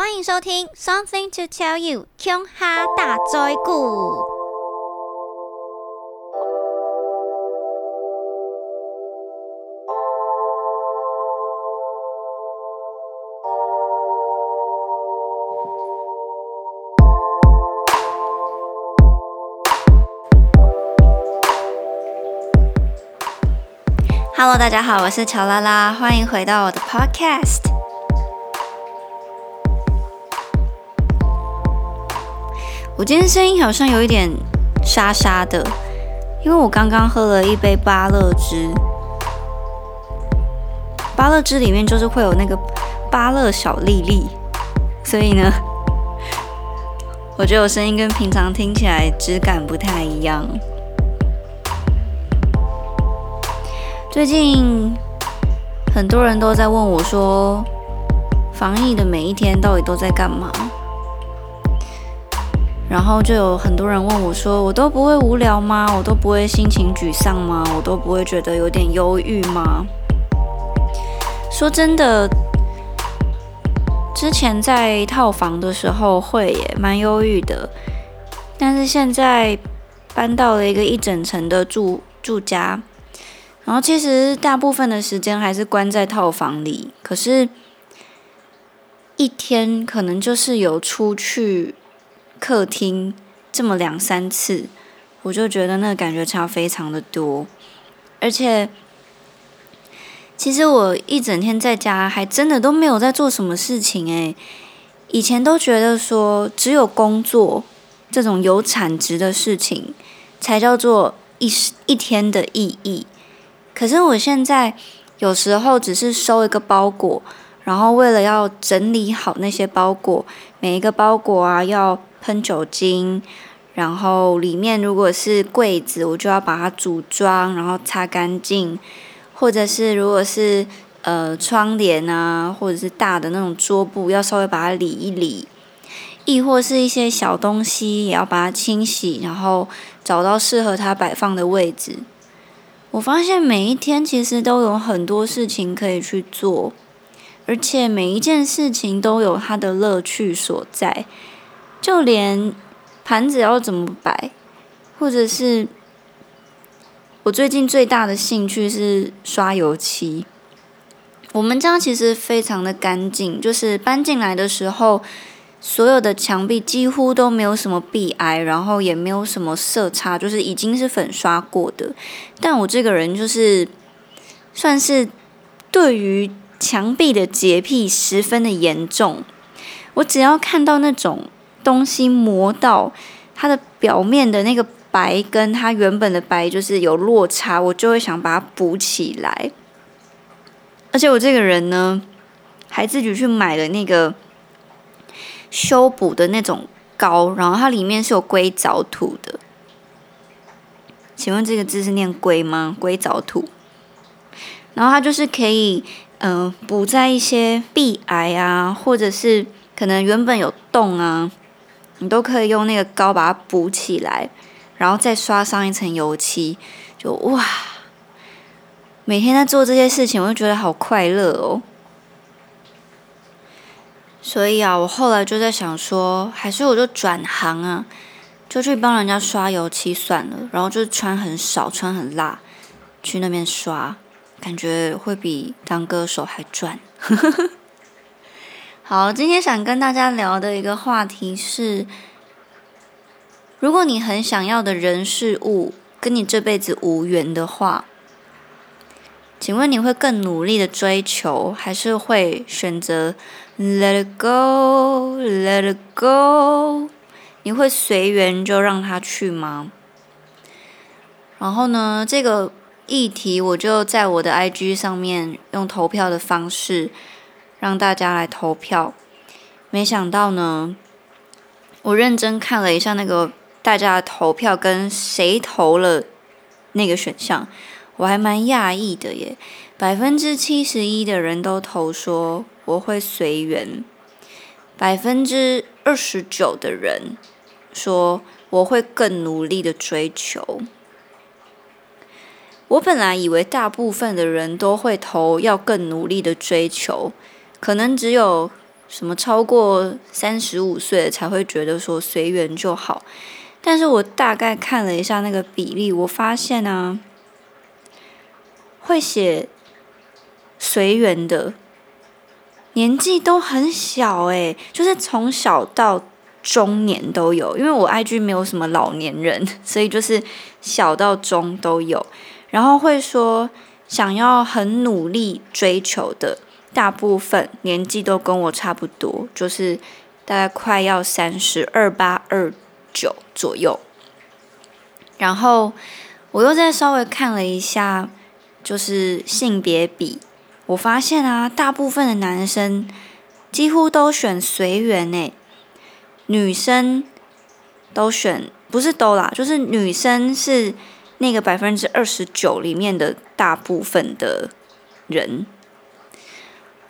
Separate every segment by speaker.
Speaker 1: 欢迎收听《Something to Tell You》琼哈大灾故。Hello，大家好，我是乔拉拉，欢迎回到我的 Podcast。我今天声音好像有一点沙沙的，因为我刚刚喝了一杯芭乐汁。芭乐汁里面就是会有那个芭乐小粒粒，所以呢，我觉得我声音跟平常听起来质感不太一样。最近很多人都在问我说，防疫的每一天到底都在干嘛？然后就有很多人问我说，我都不会无聊吗？我都不会心情沮丧吗？我都不会觉得有点忧郁吗？说真的，之前在套房的时候会也蛮忧郁的，但是现在搬到了一个一整层的住住家。然后其实大部分的时间还是关在套房里，可是，一天可能就是有出去客厅这么两三次，我就觉得那个感觉差非常的多。而且，其实我一整天在家还真的都没有在做什么事情诶，以前都觉得说只有工作这种有产值的事情才叫做一一天的意义。可是我现在有时候只是收一个包裹，然后为了要整理好那些包裹，每一个包裹啊要喷酒精，然后里面如果是柜子，我就要把它组装，然后擦干净，或者是如果是呃窗帘啊，或者是大的那种桌布，要稍微把它理一理，亦或是一些小东西也要把它清洗，然后找到适合它摆放的位置。我发现每一天其实都有很多事情可以去做，而且每一件事情都有它的乐趣所在。就连盘子要怎么摆，或者是我最近最大的兴趣是刷油漆。我们家其实非常的干净，就是搬进来的时候。所有的墙壁几乎都没有什么壁癌，然后也没有什么色差，就是已经是粉刷过的。但我这个人就是算是对于墙壁的洁癖十分的严重。我只要看到那种东西磨到它的表面的那个白跟它原本的白就是有落差，我就会想把它补起来。而且我这个人呢，还自己去买了那个。修补的那种膏，然后它里面是有硅藻土的。请问这个字是念“硅”吗？硅藻土。然后它就是可以，嗯，补在一些壁癌啊，或者是可能原本有洞啊，你都可以用那个膏把它补起来，然后再刷上一层油漆，就哇！每天在做这些事情，我就觉得好快乐哦。所以啊，我后来就在想说，还是我就转行啊，就去帮人家刷油漆算了。然后就穿很少，穿很辣，去那边刷，感觉会比当歌手还赚。好，今天想跟大家聊的一个话题是：如果你很想要的人事物跟你这辈子无缘的话。请问你会更努力的追求，还是会选择 let it go, let it go？你会随缘就让他去吗？然后呢，这个议题我就在我的 IG 上面用投票的方式让大家来投票。没想到呢，我认真看了一下那个大家的投票跟谁投了那个选项。我还蛮讶异的耶，百分之七十一的人都投说我会随缘，百分之二十九的人说我会更努力的追求。我本来以为大部分的人都会投要更努力的追求，可能只有什么超过三十五岁才会觉得说随缘就好。但是我大概看了一下那个比例，我发现啊，会写随缘的年纪都很小诶，就是从小到中年都有。因为我 IG 没有什么老年人，所以就是小到中都有。然后会说想要很努力追求的，大部分年纪都跟我差不多，就是大概快要三十二八二。九左右，然后我又再稍微看了一下，就是性别比，我发现啊，大部分的男生几乎都选随缘诶，女生都选不是都啦，就是女生是那个百分之二十九里面的大部分的人，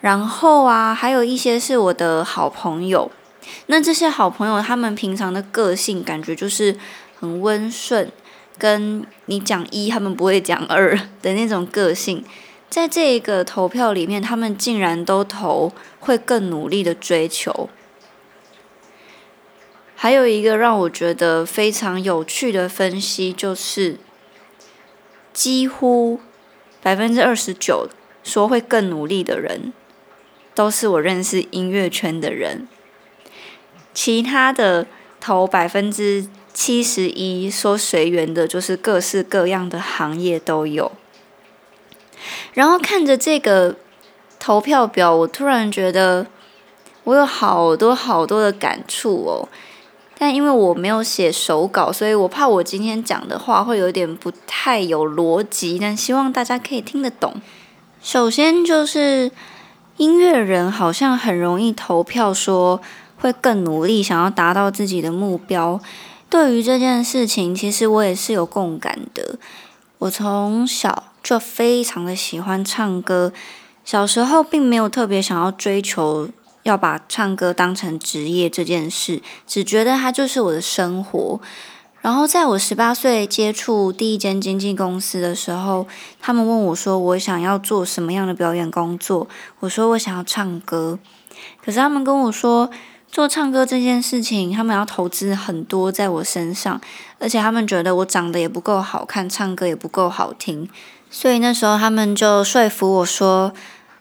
Speaker 1: 然后啊，还有一些是我的好朋友。那这些好朋友，他们平常的个性感觉就是很温顺，跟你讲一，他们不会讲二 的那种个性。在这个投票里面，他们竟然都投会更努力的追求。还有一个让我觉得非常有趣的分析，就是几乎百分之二十九说会更努力的人，都是我认识音乐圈的人。其他的投百分之七十一说随缘的，就是各式各样的行业都有。然后看着这个投票表，我突然觉得我有好多好多的感触哦。但因为我没有写手稿，所以我怕我今天讲的话会有点不太有逻辑，但希望大家可以听得懂。首先就是音乐人好像很容易投票说。会更努力，想要达到自己的目标。对于这件事情，其实我也是有共感的。我从小就非常的喜欢唱歌，小时候并没有特别想要追求要把唱歌当成职业这件事，只觉得它就是我的生活。然后在我十八岁接触第一间经纪公司的时候，他们问我说：“我想要做什么样的表演工作？”我说：“我想要唱歌。”可是他们跟我说。做唱歌这件事情，他们要投资很多在我身上，而且他们觉得我长得也不够好看，唱歌也不够好听，所以那时候他们就说服我说：“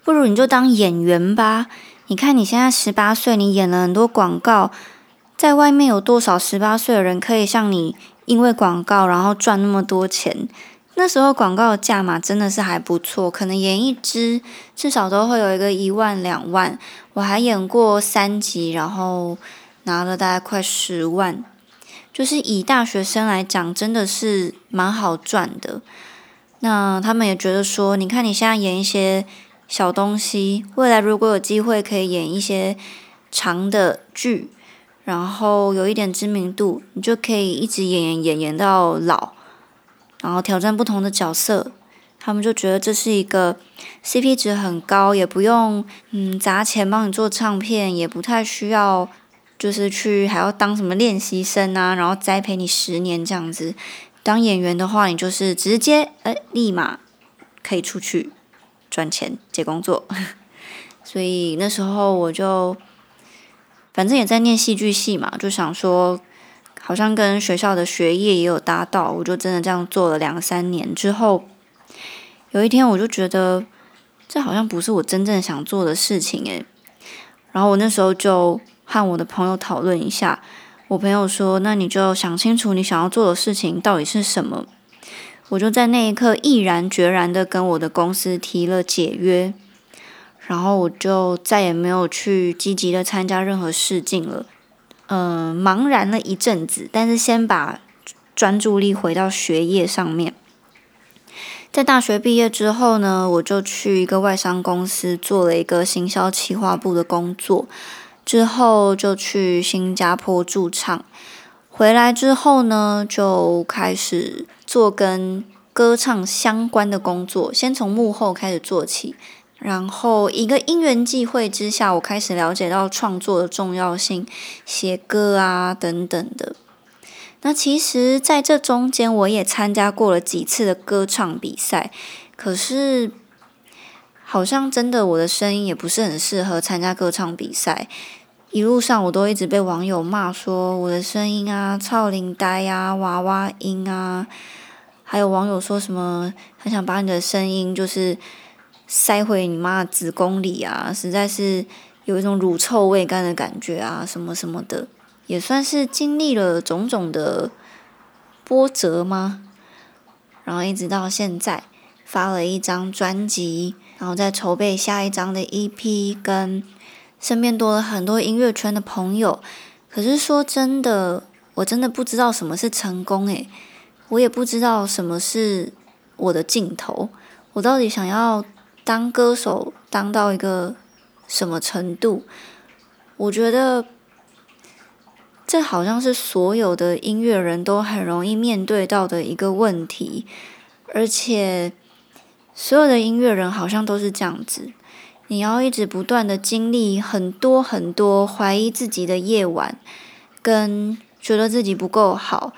Speaker 1: 不如你就当演员吧。你看你现在十八岁，你演了很多广告，在外面有多少十八岁的人可以像你，因为广告然后赚那么多钱？”那时候广告的价码真的是还不错，可能演一支至少都会有一个一万两万。我还演过三集，然后拿了大概快十万，就是以大学生来讲，真的是蛮好赚的。那他们也觉得说，你看你现在演一些小东西，未来如果有机会可以演一些长的剧，然后有一点知名度，你就可以一直演演演演到老。然后挑战不同的角色，他们就觉得这是一个 CP 值很高，也不用嗯砸钱帮你做唱片，也不太需要就是去还要当什么练习生啊，然后栽培你十年这样子。当演员的话，你就是直接哎立马可以出去赚钱接工作。所以那时候我就反正也在念戏剧系嘛，就想说。好像跟学校的学业也有搭到，我就真的这样做了两三年之后，有一天我就觉得这好像不是我真正想做的事情诶。然后我那时候就和我的朋友讨论一下，我朋友说：“那你就想清楚你想要做的事情到底是什么。”我就在那一刻毅然决然的跟我的公司提了解约，然后我就再也没有去积极的参加任何试镜了。嗯，茫然了一阵子，但是先把专注力回到学业上面。在大学毕业之后呢，我就去一个外商公司做了一个行销企划部的工作，之后就去新加坡驻唱。回来之后呢，就开始做跟歌唱相关的工作，先从幕后开始做起。然后一个因缘际会之下，我开始了解到创作的重要性，写歌啊等等的。那其实，在这中间，我也参加过了几次的歌唱比赛，可是好像真的我的声音也不是很适合参加歌唱比赛。一路上我都一直被网友骂说我的声音啊，超龄呆呀，娃娃音啊。还有网友说什么很想把你的声音就是塞回你妈的子宫里啊，实在是有一种乳臭未干的感觉啊，什么什么的，也算是经历了种种的波折吗？然后一直到现在发了一张专辑，然后在筹备下一张的 EP，跟身边多了很多音乐圈的朋友。可是说真的，我真的不知道什么是成功诶。我也不知道什么是我的尽头，我到底想要当歌手当到一个什么程度？我觉得这好像是所有的音乐人都很容易面对到的一个问题，而且所有的音乐人好像都是这样子，你要一直不断的经历很多很多怀疑自己的夜晚，跟觉得自己不够好。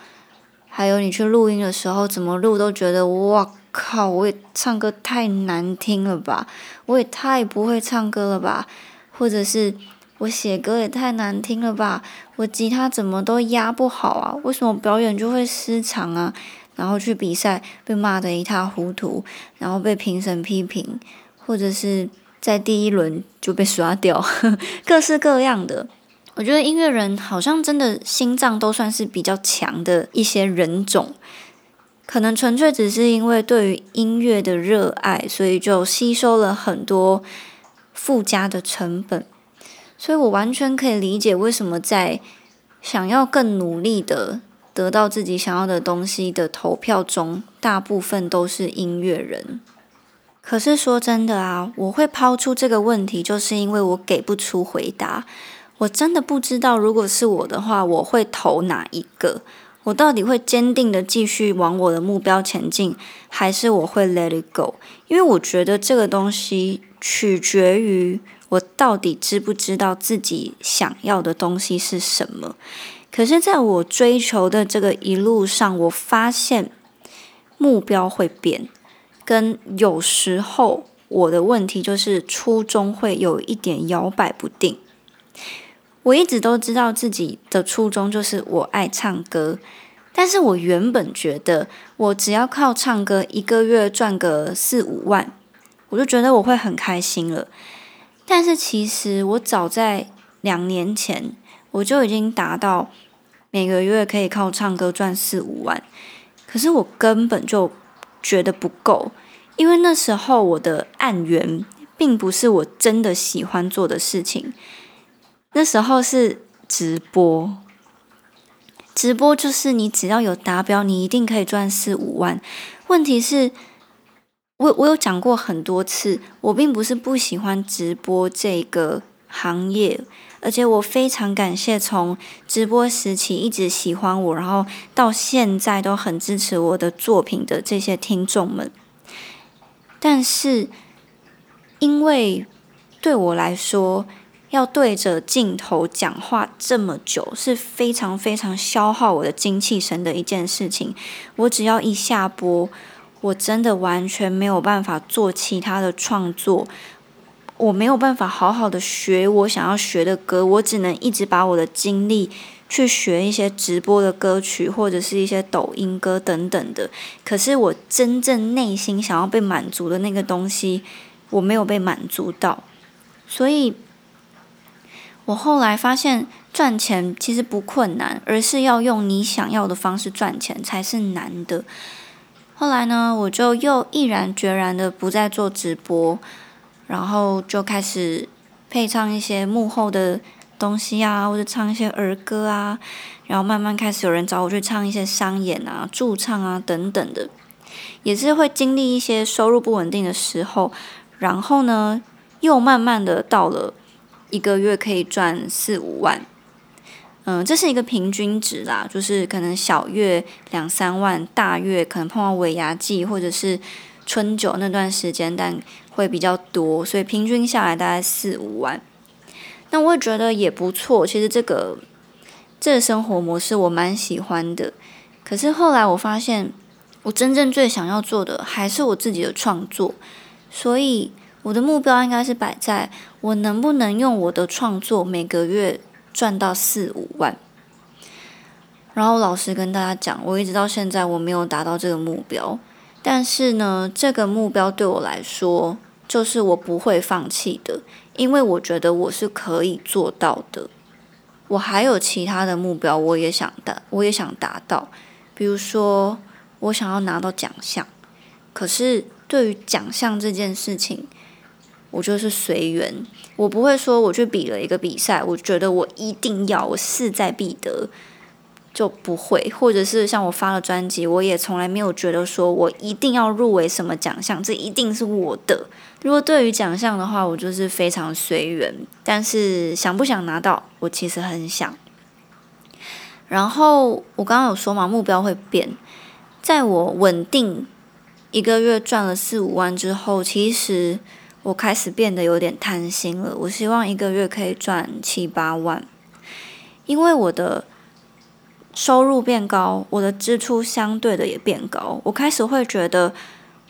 Speaker 1: 还有你去录音的时候，怎么录都觉得哇靠！我也唱歌太难听了吧，我也太不会唱歌了吧，或者是我写歌也太难听了吧，我吉他怎么都压不好啊？为什么表演就会失常啊？然后去比赛被骂得一塌糊涂，然后被评审批评，或者是在第一轮就被刷掉，各式各样的。我觉得音乐人好像真的心脏都算是比较强的一些人种，可能纯粹只是因为对于音乐的热爱，所以就吸收了很多附加的成本。所以我完全可以理解为什么在想要更努力的得到自己想要的东西的投票中，大部分都是音乐人。可是说真的啊，我会抛出这个问题，就是因为我给不出回答。我真的不知道，如果是我的话，我会投哪一个？我到底会坚定的继续往我的目标前进，还是我会 let it go？因为我觉得这个东西取决于我到底知不知道自己想要的东西是什么。可是，在我追求的这个一路上，我发现目标会变，跟有时候我的问题就是初衷会有一点摇摆不定。我一直都知道自己的初衷就是我爱唱歌，但是我原本觉得我只要靠唱歌一个月赚个四五万，我就觉得我会很开心了。但是其实我早在两年前我就已经达到每个月可以靠唱歌赚四五万，可是我根本就觉得不够，因为那时候我的案源并不是我真的喜欢做的事情。那时候是直播，直播就是你只要有达标，你一定可以赚四五万。问题是，我我有讲过很多次，我并不是不喜欢直播这个行业，而且我非常感谢从直播时期一直喜欢我，然后到现在都很支持我的作品的这些听众们。但是，因为对我来说，要对着镜头讲话这么久是非常非常消耗我的精气神的一件事情。我只要一下播，我真的完全没有办法做其他的创作，我没有办法好好的学我想要学的歌，我只能一直把我的精力去学一些直播的歌曲或者是一些抖音歌等等的。可是我真正内心想要被满足的那个东西，我没有被满足到，所以。我后来发现，赚钱其实不困难，而是要用你想要的方式赚钱才是难的。后来呢，我就又毅然决然的不再做直播，然后就开始配唱一些幕后的东西啊，或者唱一些儿歌啊，然后慢慢开始有人找我去唱一些商演啊、驻唱啊等等的，也是会经历一些收入不稳定的时候，然后呢，又慢慢的到了。一个月可以赚四五万，嗯，这是一个平均值啦，就是可能小月两三万，大月可能碰到尾牙季或者是春酒那段时间，但会比较多，所以平均下来大概四五万。那我也觉得也不错，其实这个这个生活模式我蛮喜欢的。可是后来我发现，我真正最想要做的还是我自己的创作，所以我的目标应该是摆在我能不能用我的创作每个月赚到四五万。然后老实跟大家讲，我一直到现在我没有达到这个目标，但是呢，这个目标对我来说就是我不会放弃的，因为我觉得我是可以做到的。我还有其他的目标，我也想达，我也想达到，比如说我想要拿到奖项，可是对于奖项这件事情，我就是随缘，我不会说我去比了一个比赛，我觉得我一定要，我势在必得。就不会，或者是像我发了专辑，我也从来没有觉得说我一定要入围什么奖项，这一定是我的。如果对于奖项的话，我就是非常随缘。但是想不想拿到，我其实很想。然后我刚刚有说嘛，目标会变。在我稳定一个月赚了四五万之后，其实我开始变得有点贪心了。我希望一个月可以赚七八万，因为我的。收入变高，我的支出相对的也变高。我开始会觉得，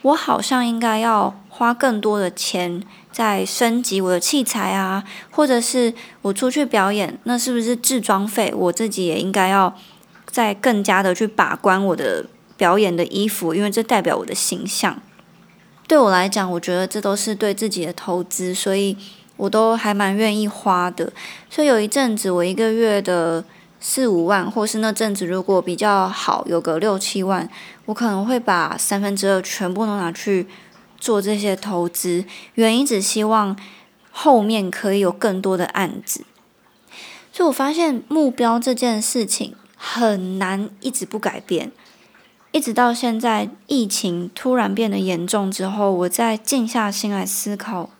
Speaker 1: 我好像应该要花更多的钱在升级我的器材啊，或者是我出去表演，那是不是制装费？我自己也应该要再更加的去把关我的表演的衣服，因为这代表我的形象。对我来讲，我觉得这都是对自己的投资，所以我都还蛮愿意花的。所以有一阵子，我一个月的。四五万，或是那阵子如果比较好，有个六七万，我可能会把三分之二全部都拿去做这些投资。原因只希望后面可以有更多的案子。所以我发现目标这件事情很难一直不改变，一直到现在疫情突然变得严重之后，我再静下心来思考。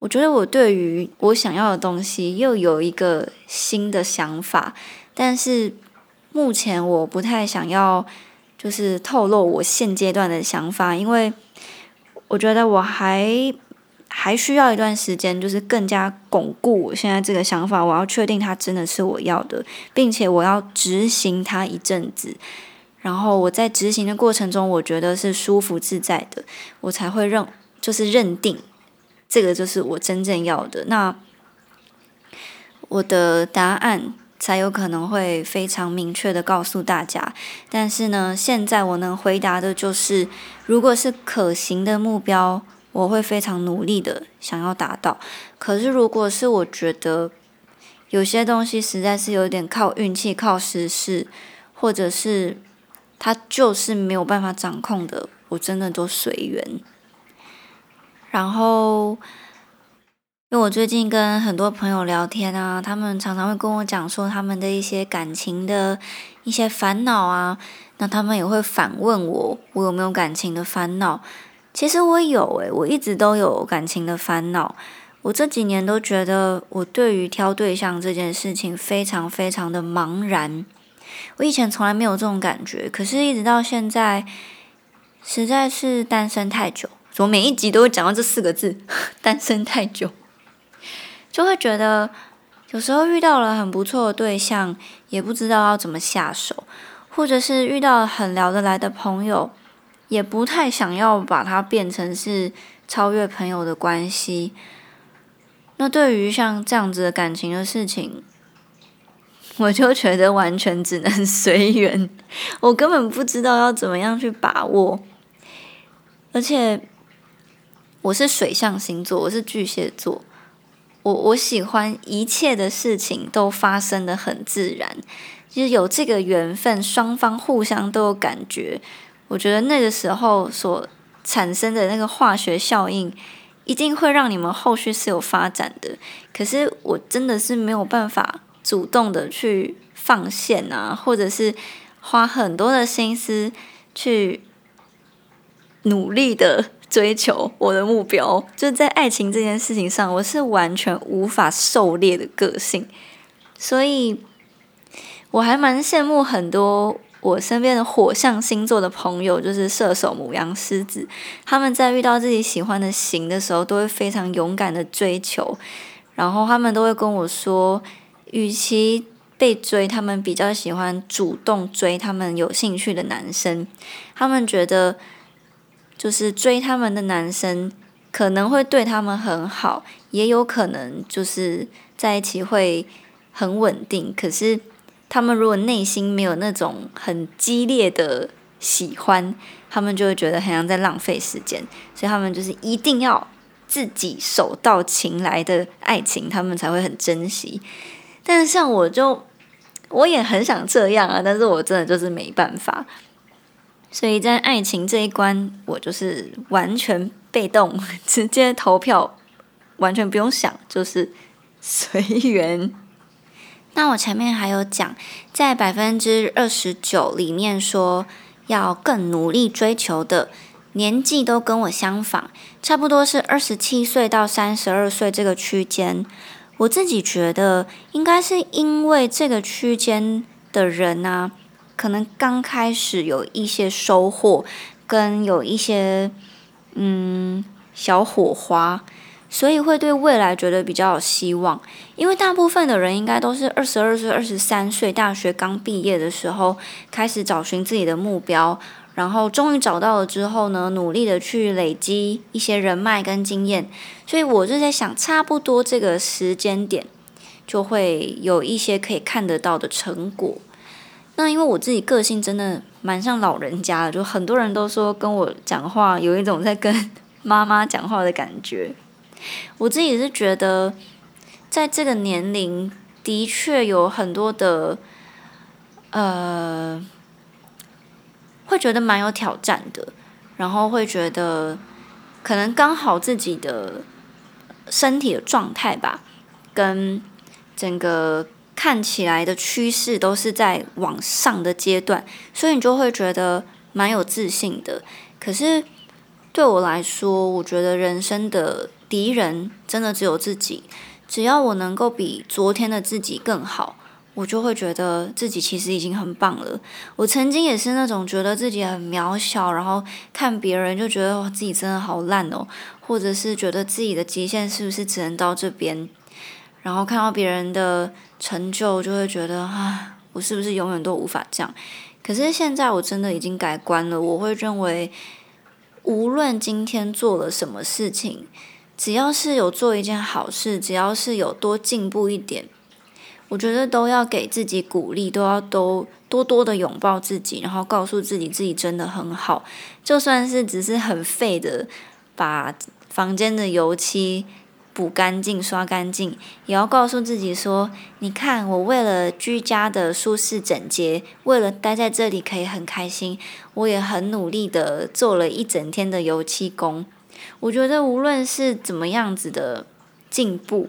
Speaker 1: 我觉得我对于我想要的东西又有一个新的想法。但是目前我不太想要，就是透露我现阶段的想法，因为我觉得我还还需要一段时间，就是更加巩固我现在这个想法。我要确定它真的是我要的，并且我要执行它一阵子，然后我在执行的过程中，我觉得是舒服自在的，我才会认，就是认定这个就是我真正要的。那我的答案。才有可能会非常明确的告诉大家，但是呢，现在我能回答的就是，如果是可行的目标，我会非常努力的想要达到。可是，如果是我觉得有些东西实在是有点靠运气、靠时势，或者是它就是没有办法掌控的，我真的都随缘。然后。因为我最近跟很多朋友聊天啊，他们常常会跟我讲说他们的一些感情的一些烦恼啊，那他们也会反问我，我有没有感情的烦恼？其实我有诶，我一直都有感情的烦恼。我这几年都觉得我对于挑对象这件事情非常非常的茫然。我以前从来没有这种感觉，可是一直到现在，实在是单身太久。我每一集都会讲到这四个字：单身太久。就会觉得有时候遇到了很不错的对象，也不知道要怎么下手，或者是遇到很聊得来的朋友，也不太想要把它变成是超越朋友的关系。那对于像这样子的感情的事情，我就觉得完全只能 随缘，我根本不知道要怎么样去把握。而且我是水象星座，我是巨蟹座。我我喜欢一切的事情都发生的很自然，就是有这个缘分，双方互相都有感觉。我觉得那个时候所产生的那个化学效应，一定会让你们后续是有发展的。可是我真的是没有办法主动的去放线啊，或者是花很多的心思去努力的。追求我的目标，就在爱情这件事情上，我是完全无法狩猎的个性，所以我还蛮羡慕很多我身边的火象星座的朋友，就是射手、母羊、狮子，他们在遇到自己喜欢的型的时候，都会非常勇敢的追求，然后他们都会跟我说，与其被追，他们比较喜欢主动追他们有兴趣的男生，他们觉得。就是追他们的男生可能会对他们很好，也有可能就是在一起会很稳定。可是他们如果内心没有那种很激烈的喜欢，他们就会觉得很像在浪费时间，所以他们就是一定要自己手到擒来的爱情，他们才会很珍惜。但是像我就我也很想这样啊，但是我真的就是没办法。所以在爱情这一关，我就是完全被动，直接投票，完全不用想，就是随缘。那我前面还有讲，在百分之二十九里面说要更努力追求的年纪都跟我相仿，差不多是二十七岁到三十二岁这个区间。我自己觉得，应该是因为这个区间的人呢。可能刚开始有一些收获，跟有一些嗯小火花，所以会对未来觉得比较有希望。因为大部分的人应该都是二十二岁、二十三岁，大学刚毕业的时候开始找寻自己的目标，然后终于找到了之后呢，努力的去累积一些人脉跟经验。所以我就在想，差不多这个时间点就会有一些可以看得到的成果。那因为我自己个性真的蛮像老人家的，就很多人都说跟我讲话有一种在跟 妈妈讲话的感觉。我自己是觉得，在这个年龄的确有很多的，呃，会觉得蛮有挑战的，然后会觉得可能刚好自己的身体的状态吧，跟整个。看起来的趋势都是在往上的阶段，所以你就会觉得蛮有自信的。可是对我来说，我觉得人生的敌人真的只有自己。只要我能够比昨天的自己更好，我就会觉得自己其实已经很棒了。我曾经也是那种觉得自己很渺小，然后看别人就觉得自己真的好烂哦，或者是觉得自己的极限是不是只能到这边。然后看到别人的成就，就会觉得啊，我是不是永远都无法这样？可是现在我真的已经改观了。我会认为，无论今天做了什么事情，只要是有做一件好事，只要是有多进步一点，我觉得都要给自己鼓励，都要都多多的拥抱自己，然后告诉自己自己真的很好。就算是只是很废的，把房间的油漆。补干净、刷干净，也要告诉自己说：“你看，我为了居家的舒适整洁，为了待在这里可以很开心，我也很努力的做了一整天的油漆工。”我觉得无论是怎么样子的进步，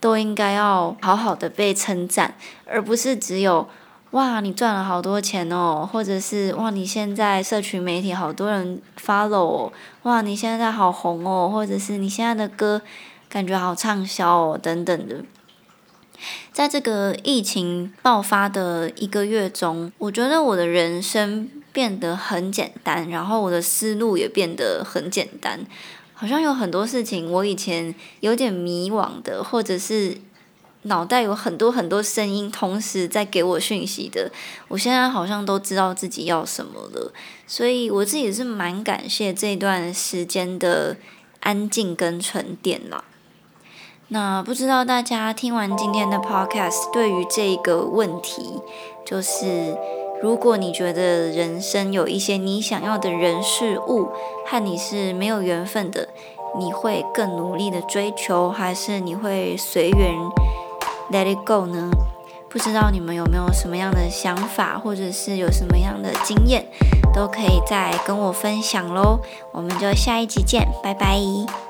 Speaker 1: 都应该要好好的被称赞，而不是只有“哇，你赚了好多钱哦”，或者是“哇，你现在社群媒体好多人 follow，哦哇，你现在好红哦”，或者是你现在的歌。感觉好畅销哦，等等的。在这个疫情爆发的一个月中，我觉得我的人生变得很简单，然后我的思路也变得很简单。好像有很多事情，我以前有点迷惘的，或者是脑袋有很多很多声音同时在给我讯息的，我现在好像都知道自己要什么了。所以我自己是蛮感谢这段时间的安静跟沉淀啦。那不知道大家听完今天的 podcast，对于这个问题，就是如果你觉得人生有一些你想要的人事物和你是没有缘分的，你会更努力的追求，还是你会随缘 let it go 呢？不知道你们有没有什么样的想法，或者是有什么样的经验，都可以再跟我分享喽。我们就下一集见，拜拜。